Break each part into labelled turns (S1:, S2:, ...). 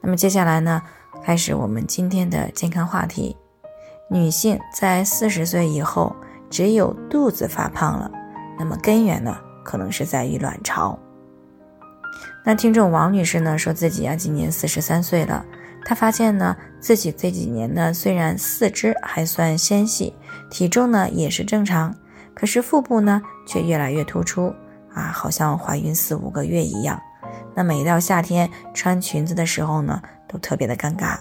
S1: 那么接下来呢？开始我们今天的健康话题。女性在四十岁以后，只有肚子发胖了，那么根源呢，可能是在于卵巢。那听众王女士呢，说自己啊今年四十三岁了，她发现呢自己这几年呢虽然四肢还算纤细，体重呢也是正常，可是腹部呢却越来越突出啊，好像怀孕四五个月一样。那每到夏天穿裙子的时候呢。都特别的尴尬，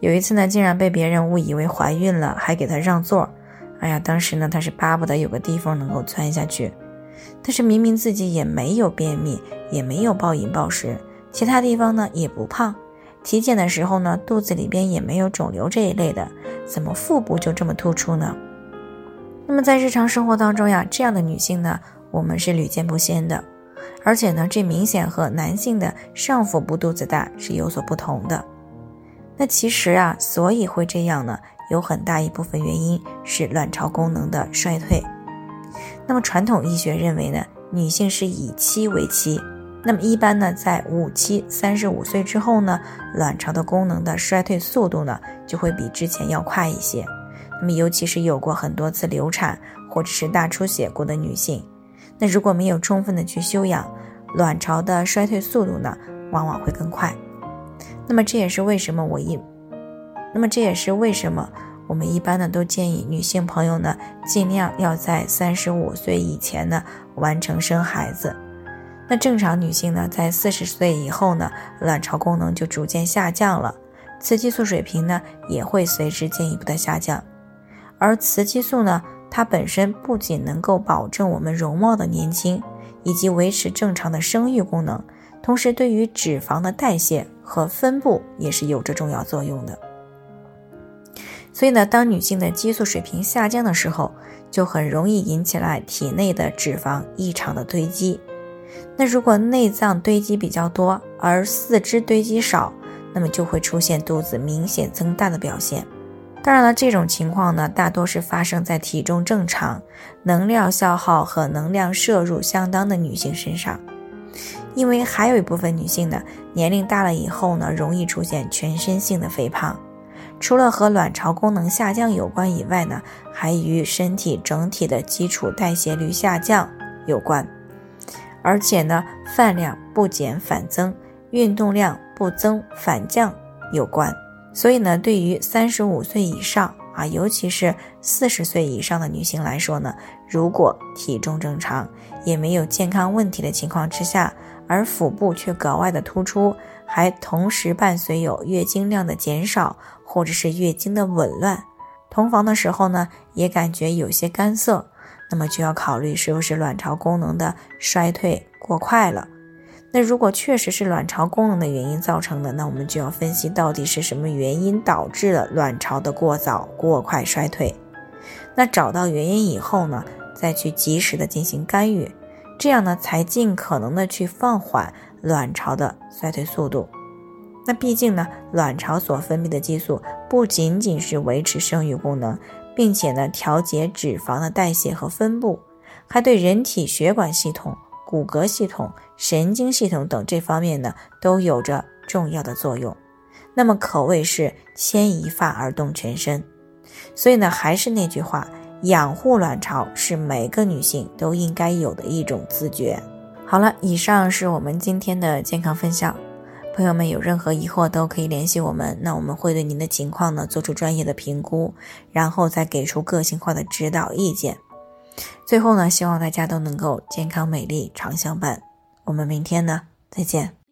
S1: 有一次呢，竟然被别人误以为怀孕了，还给她让座。哎呀，当时呢，她是巴不得有个地方能够钻下去。但是明明自己也没有便秘，也没有暴饮暴食，其他地方呢也不胖，体检的时候呢，肚子里边也没有肿瘤这一类的，怎么腹部就这么突出呢？那么在日常生活当中呀，这样的女性呢，我们是屡见不鲜的。而且呢，这明显和男性的上腹部肚子大是有所不同的。那其实啊，所以会这样呢，有很大一部分原因是卵巢功能的衰退。那么传统医学认为呢，女性是以期为期，那么一般呢，在五七三十五岁之后呢，卵巢的功能的衰退速度呢，就会比之前要快一些。那么尤其是有过很多次流产或者是大出血过的女性。那如果没有充分的去休养，卵巢的衰退速度呢，往往会更快。那么这也是为什么我一，那么这也是为什么我们一般呢都建议女性朋友呢，尽量要在三十五岁以前呢完成生孩子。那正常女性呢，在四十岁以后呢，卵巢功能就逐渐下降了，雌激素水平呢也会随之进一步的下降，而雌激素呢。它本身不仅能够保证我们容貌的年轻，以及维持正常的生育功能，同时对于脂肪的代谢和分布也是有着重要作用的。所以呢，当女性的激素水平下降的时候，就很容易引起来体内的脂肪异常的堆积。那如果内脏堆积比较多，而四肢堆积少，那么就会出现肚子明显增大的表现。当然了，这种情况呢，大多是发生在体重正常、能量消耗和能量摄入相当的女性身上，因为还有一部分女性呢，年龄大了以后呢，容易出现全身性的肥胖，除了和卵巢功能下降有关以外呢，还与身体整体的基础代谢率下降有关，而且呢，饭量不减反增，运动量不增反降有关。所以呢，对于三十五岁以上啊，尤其是四十岁以上的女性来说呢，如果体重正常，也没有健康问题的情况之下，而腹部却格外的突出，还同时伴随有月经量的减少，或者是月经的紊乱，同房的时候呢，也感觉有些干涩，那么就要考虑是不是卵巢功能的衰退过快了。那如果确实是卵巢功能的原因造成的，那我们就要分析到底是什么原因导致了卵巢的过早、过快衰退。那找到原因以后呢，再去及时的进行干预，这样呢才尽可能的去放缓卵巢的衰退速度。那毕竟呢，卵巢所分泌的激素不仅仅是维持生育功能，并且呢调节脂肪的代谢和分布，还对人体血管系统。骨骼系统、神经系统等这方面呢，都有着重要的作用。那么可谓是牵一发而动全身。所以呢，还是那句话，养护卵巢是每个女性都应该有的一种自觉。好了，以上是我们今天的健康分享。朋友们有任何疑惑都可以联系我们，那我们会对您的情况呢做出专业的评估，然后再给出个性化的指导意见。最后呢，希望大家都能够健康美丽常相伴。我们明天呢，再见。